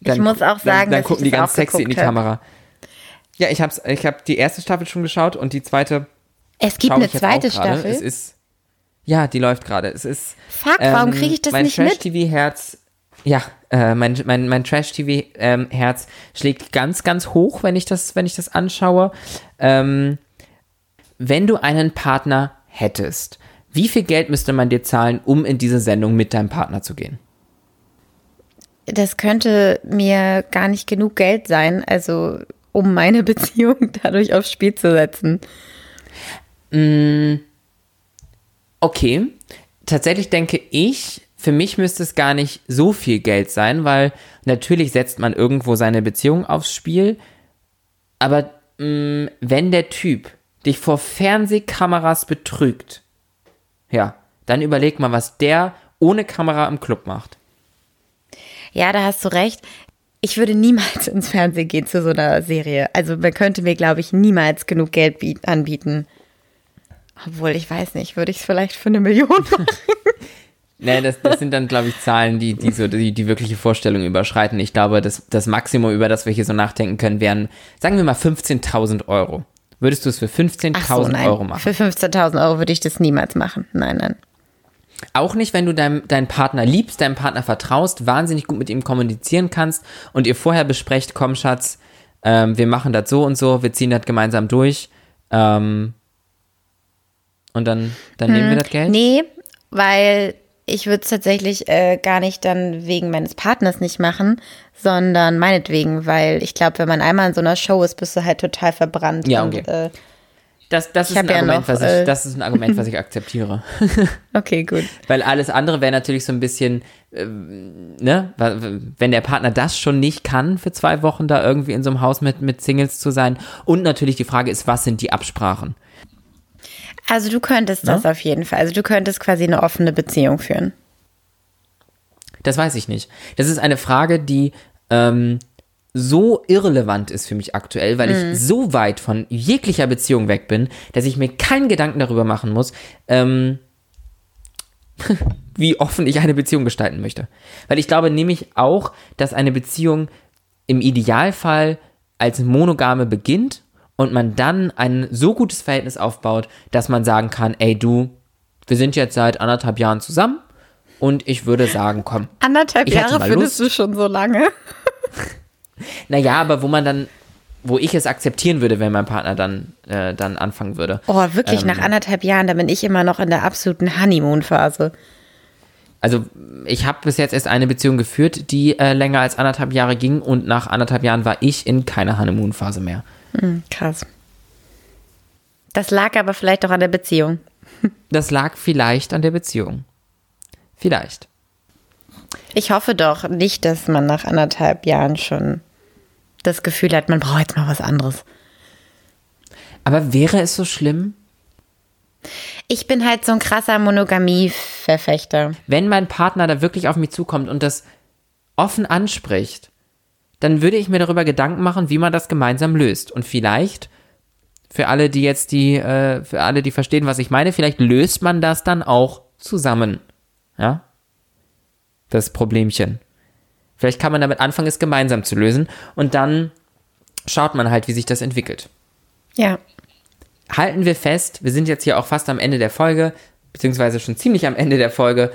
Ich Dann muss auch sagen, dann, dann gucken ich die ganz sexy in die hab. Kamera. Ja, ich hab's, ich hab die erste Staffel schon geschaut und die zweite Es gibt eine zweite. Staffel. Es ist ja, die läuft gerade. Es ist Fuck, warum krieg ich das mein nicht mit? Trash-TV-Herz, ja, äh, mein, mein, mein Trash-TV-Herz schlägt ganz, ganz hoch, wenn ich das, wenn ich das anschaue. Ähm, wenn du einen Partner hättest, wie viel Geld müsste man dir zahlen, um in diese Sendung mit deinem Partner zu gehen? das könnte mir gar nicht genug Geld sein, also um meine Beziehung dadurch aufs Spiel zu setzen. Okay, tatsächlich denke ich, für mich müsste es gar nicht so viel Geld sein, weil natürlich setzt man irgendwo seine Beziehung aufs Spiel, aber mh, wenn der Typ dich vor Fernsehkameras betrügt, ja, dann überleg mal, was der ohne Kamera im Club macht. Ja, da hast du recht. ich würde niemals ins Fernsehen gehen zu so einer Serie. Also man könnte mir, glaube ich, niemals genug Geld biet- anbieten. Obwohl, ich weiß nicht, würde ich es vielleicht für eine Million machen? Nee, das, das sind dann, glaube ich, Zahlen, die, die so die, die wirkliche Vorstellung überschreiten. Ich glaube, das, das Maximum, über das wir hier so nachdenken können, wären, sagen wir mal, 15.000 Euro. Würdest du es für 15.000 Ach so. Euro machen? Für 15.000 Euro würde ich das niemals machen. Nein, nein. Auch nicht, wenn du deinem, deinen Partner liebst, deinem Partner vertraust, wahnsinnig gut mit ihm kommunizieren kannst und ihr vorher besprecht, komm Schatz, ähm, wir machen das so und so, wir ziehen das gemeinsam durch ähm, und dann, dann nehmen wir das Geld. Hm. Nee, weil ich würde es tatsächlich äh, gar nicht dann wegen meines Partners nicht machen, sondern meinetwegen, weil ich glaube, wenn man einmal in so einer Show ist, bist du halt total verbrannt. Ja, und, okay. äh, Das, das, ist ein ja Argument, noch, was ich, äh, das ist ein Argument, was ich akzeptiere. okay, gut. Weil alles andere wäre natürlich so ein bisschen, ähm, ne, wenn der Partner das schon nicht kann, für zwei Wochen da irgendwie in so einem Haus mit, mit Singles zu sein. Und natürlich die Frage ist, was sind die Absprachen? Also du könntest das auf jeden Fall. Also du könntest quasi eine offene Beziehung führen. Das weiß ich nicht. Das ist eine Frage, die ähm, so irrelevant ist für mich aktuell, weil ich so weit von jeglicher Beziehung weg bin, dass ich mir keinen Gedanken darüber machen muss, ähm, wie offen ich eine Beziehung gestalten möchte. Weil ich glaube nämlich auch, dass eine Beziehung im Idealfall als monogame beginnt und man dann ein so gutes Verhältnis aufbaut, dass man sagen kann, ey du, wir sind jetzt seit anderthalb Jahren zusammen und ich würde sagen, komm, Anderthalb Jahre findest du schon so lange. Naja, aber wo man dann, wo ich es akzeptieren würde, wenn mein Partner dann, äh, dann anfangen würde. Oh, wirklich, Ähm. nach anderthalb Jahren, da bin ich immer noch in der absoluten Honeymoon-Phase. Also ich habe bis jetzt erst eine Beziehung geführt, die äh, länger als anderthalb Jahre ging und nach anderthalb Jahren war ich in keiner Honeymoon-Phase mehr. Hm, krass. Das lag aber vielleicht auch an der Beziehung. Das lag vielleicht an der Beziehung. Vielleicht. Ich hoffe doch nicht, dass man nach anderthalb Jahren schon das Gefühl hat, man braucht jetzt mal was anderes. Aber wäre es so schlimm, Ich bin halt so ein krasser Monogamie-Verfechter. wenn mein Partner da wirklich auf mich zukommt und das offen anspricht, dann würde ich mir darüber Gedanken machen, wie man das gemeinsam löst. Und vielleicht, für alle, die jetzt die, äh, für alle, die verstehen, was ich meine, vielleicht löst man das dann auch zusammen. Ja? Das Problemchen. Vielleicht kann man damit anfangen, es gemeinsam zu lösen. Und dann schaut man halt, wie sich das entwickelt Ja. halten wir fest, wir sind jetzt hier auch fast am Ende der Folge, beziehungsweise schon ziemlich am Ende der Folge.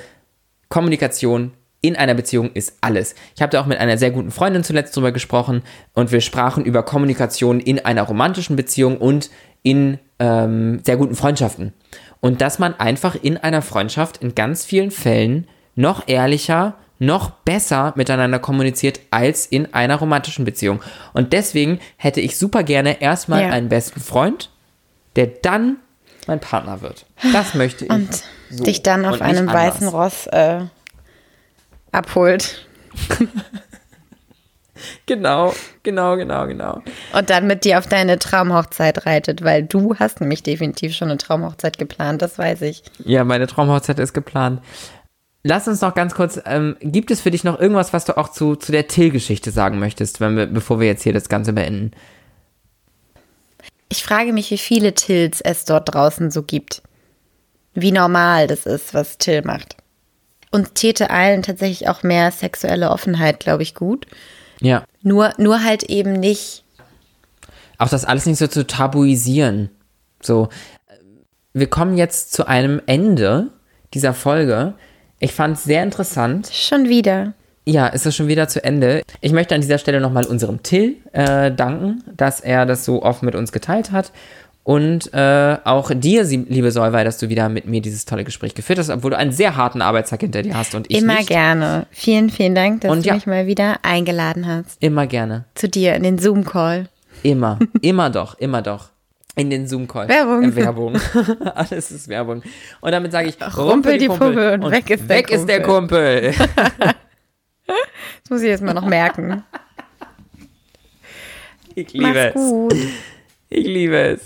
Kommunikation in einer Beziehung ist alles. Ich habe da auch mit einer sehr guten Freundin zuletzt drüber gesprochen und wir sprachen über Kommunikation in einer romantischen Beziehung und in ähm, sehr guten Freundschaften. Und dass man einfach in einer Freundschaft in ganz vielen Fällen noch ehrlicher, noch besser miteinander kommuniziert als in einer romantischen Beziehung. Und deswegen hätte ich super gerne erstmal Ja. einen besten Freund, der dann mein Partner wird. Das möchte ich. Und so dich dann auf einem anders. weißen Ross äh, abholt. Genau, genau, genau, genau. Und dann mit dir auf deine Traumhochzeit reitet, weil du hast nämlich definitiv schon eine Traumhochzeit geplant, das weiß ich. Ja, meine Traumhochzeit ist geplant. Lass uns noch ganz kurz, ähm, gibt es für dich noch irgendwas, was du auch zu, zu der Till-Geschichte sagen möchtest, wenn wir, bevor wir jetzt hier das Ganze beenden? Ich frage mich, wie viele Tills es dort draußen so gibt. Wie normal das ist, was Till macht. Und täte allen tatsächlich auch mehr sexuelle Offenheit, glaube ich, gut. Ja. Nur, nur halt eben nicht. Auch das alles nicht so zu tabuisieren. So, äh, wir kommen jetzt zu einem Ende dieser Folge. Ich fand es sehr interessant. Schon wieder. Ja, es ist schon wieder zu Ende. Ich möchte an dieser Stelle nochmal unserem Till äh, danken, dass er das so oft mit uns geteilt hat. Und äh, auch dir, liebe Solveig, dass du wieder mit mir dieses tolle Gespräch geführt hast, obwohl du einen sehr harten Arbeitstag hinter dir hast und ich Immer nicht. gerne. Vielen, vielen Dank, dass Und du ja. mich mal wieder eingeladen hast. Immer gerne. Zu dir in den Zoom-Call. Immer. immer doch. Immer doch. In den Zoom-Call. Werbung. Äh, Werbung. Alles ist Werbung. Und damit sage ich, Rumpel die Puppe und weg ist der weg ist der Kumpel. Das muss ich jetzt mal noch merken. Ich liebe Mach's es. gut. Ich liebe es.